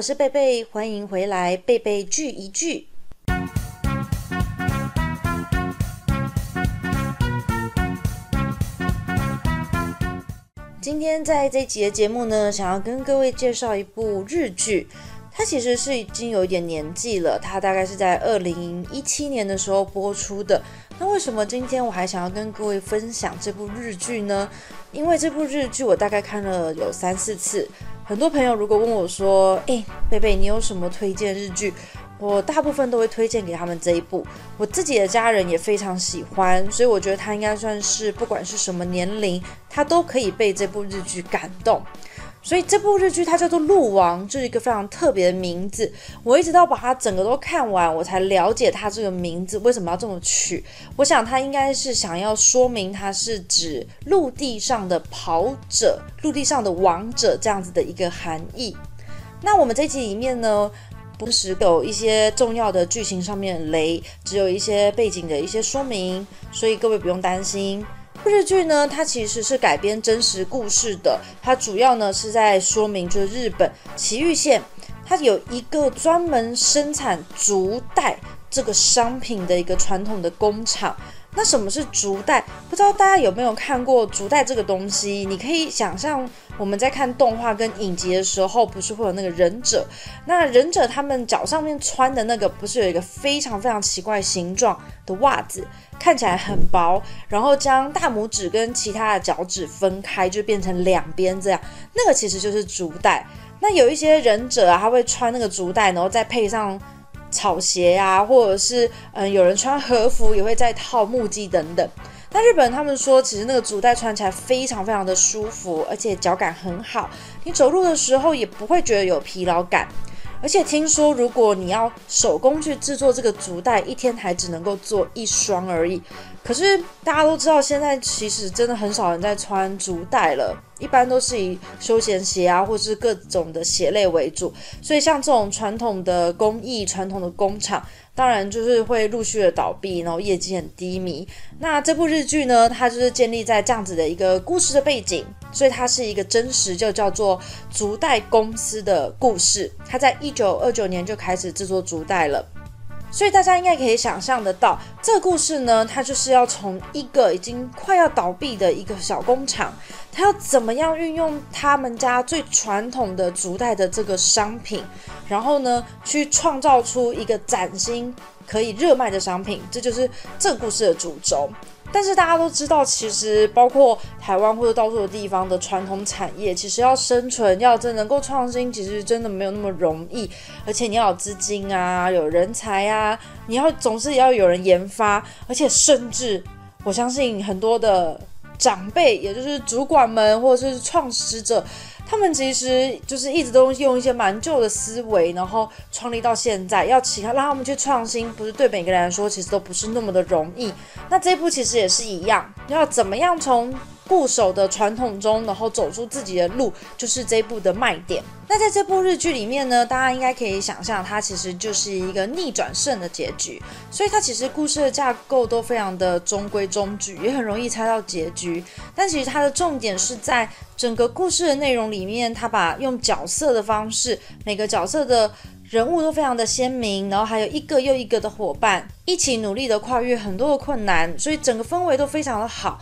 我是贝贝，欢迎回来，贝贝聚一聚。今天在这集的节目呢，想要跟各位介绍一部日剧，它其实是已经有一点年纪了，它大概是在二零一七年的时候播出的。那为什么今天我还想要跟各位分享这部日剧呢？因为这部日剧我大概看了有三四次。很多朋友如果问我说：“诶，贝贝，你有什么推荐日剧？”我大部分都会推荐给他们这一部。我自己的家人也非常喜欢，所以我觉得他应该算是不管是什么年龄，他都可以被这部日剧感动。所以这部日剧它叫做《鹿王》，就是一个非常特别的名字。我一直到把它整个都看完，我才了解它这个名字为什么要这么取。我想它应该是想要说明它是指陆地上的跑者、陆地上的王者这样子的一个含义。那我们这集里面呢，不时有一些重要的剧情上面雷，只有一些背景的一些说明，所以各位不用担心。日剧呢，它其实是改编真实故事的。它主要呢是在说明，就是日本崎玉县，它有一个专门生产竹袋这个商品的一个传统的工厂。那什么是竹袋？不知道大家有没有看过竹袋这个东西？你可以想象我们在看动画跟影集的时候，不是会有那个忍者？那忍者他们脚上面穿的那个，不是有一个非常非常奇怪形状的袜子？看起来很薄，然后将大拇指跟其他的脚趾分开，就变成两边这样。那个其实就是竹带。那有一些忍者啊，他会穿那个竹带，然后再配上草鞋啊，或者是嗯，有人穿和服也会再套木屐等等。那日本人他们说，其实那个竹带穿起来非常非常的舒服，而且脚感很好，你走路的时候也不会觉得有疲劳感。而且听说，如果你要手工去制作这个竹袋，一天还只能够做一双而已。可是大家都知道，现在其实真的很少人在穿竹带了，一般都是以休闲鞋啊，或是各种的鞋类为主。所以像这种传统的工艺、传统的工厂。当然就是会陆续的倒闭，然后业绩很低迷。那这部日剧呢，它就是建立在这样子的一个故事的背景，所以它是一个真实，就叫做竹袋公司的故事。它在一九二九年就开始制作竹袋了。所以大家应该可以想象得到，这个故事呢，它就是要从一个已经快要倒闭的一个小工厂，它要怎么样运用他们家最传统的竹袋的这个商品，然后呢，去创造出一个崭新可以热卖的商品，这就是这个故事的主轴。但是大家都知道，其实包括台湾或者到处的地方的传统产业，其实要生存，要真能够创新，其实真的没有那么容易。而且你要有资金啊，有人才啊，你要总是要有人研发，而且甚至我相信很多的长辈，也就是主管们或者是创始者。他们其实就是一直都用一些蛮旧的思维，然后创立到现在，要其他让他们去创新，不是对每个人来说其实都不是那么的容易。那这一步其实也是一样，要怎么样从？固守的传统中，然后走出自己的路，就是这部的卖点。那在这部日剧里面呢，大家应该可以想象，它其实就是一个逆转胜的结局。所以它其实故事的架构都非常的中规中矩，也很容易猜到结局。但其实它的重点是在整个故事的内容里面，它把用角色的方式，每个角色的人物都非常的鲜明，然后还有一个又一个的伙伴一起努力的跨越很多的困难，所以整个氛围都非常的好。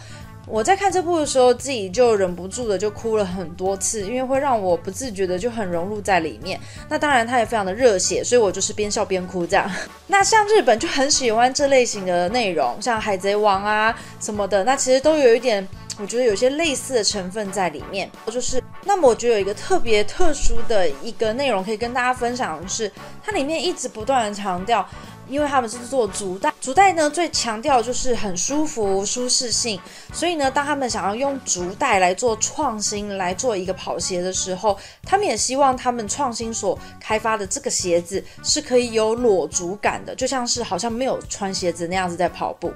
我在看这部的时候，自己就忍不住的就哭了很多次，因为会让我不自觉的就很融入在里面。那当然，它也非常的热血，所以我就是边笑边哭这样。那像日本就很喜欢这类型的内容，像海贼王啊什么的，那其实都有一点，我觉得有些类似的成分在里面。就是，那么我觉得有一个特别特殊的一个内容可以跟大家分享的是，它里面一直不断的强调。因为他们是做足袋，足袋呢最强调就是很舒服、舒适性，所以呢，当他们想要用足袋来做创新、来做一个跑鞋的时候，他们也希望他们创新所开发的这个鞋子是可以有裸足感的，就像是好像没有穿鞋子那样子在跑步。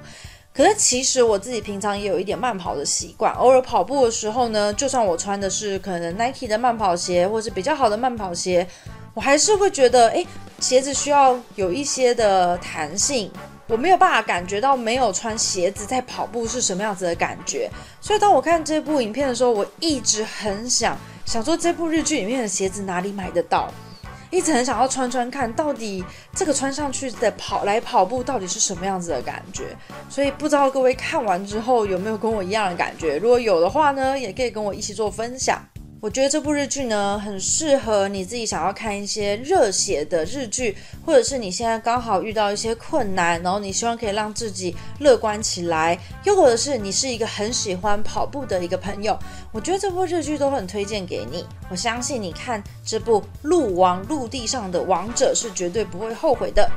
可是其实我自己平常也有一点慢跑的习惯，偶尔跑步的时候呢，就算我穿的是可能 Nike 的慢跑鞋，或是比较好的慢跑鞋。我还是会觉得，哎，鞋子需要有一些的弹性，我没有办法感觉到没有穿鞋子在跑步是什么样子的感觉。所以当我看这部影片的时候，我一直很想想说，这部日剧里面的鞋子哪里买得到？一直很想要穿穿看，到底这个穿上去的跑来跑步到底是什么样子的感觉。所以不知道各位看完之后有没有跟我一样的感觉？如果有的话呢，也可以跟我一起做分享。我觉得这部日剧呢，很适合你自己想要看一些热血的日剧，或者是你现在刚好遇到一些困难，然后你希望可以让自己乐观起来，又或者是你是一个很喜欢跑步的一个朋友，我觉得这部日剧都很推荐给你。我相信你看这部《陆王陆地上的王者》是绝对不会后悔的。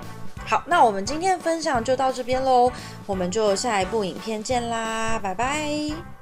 好，那我们今天分享就到这边喽，我们就下一部影片见啦，拜拜。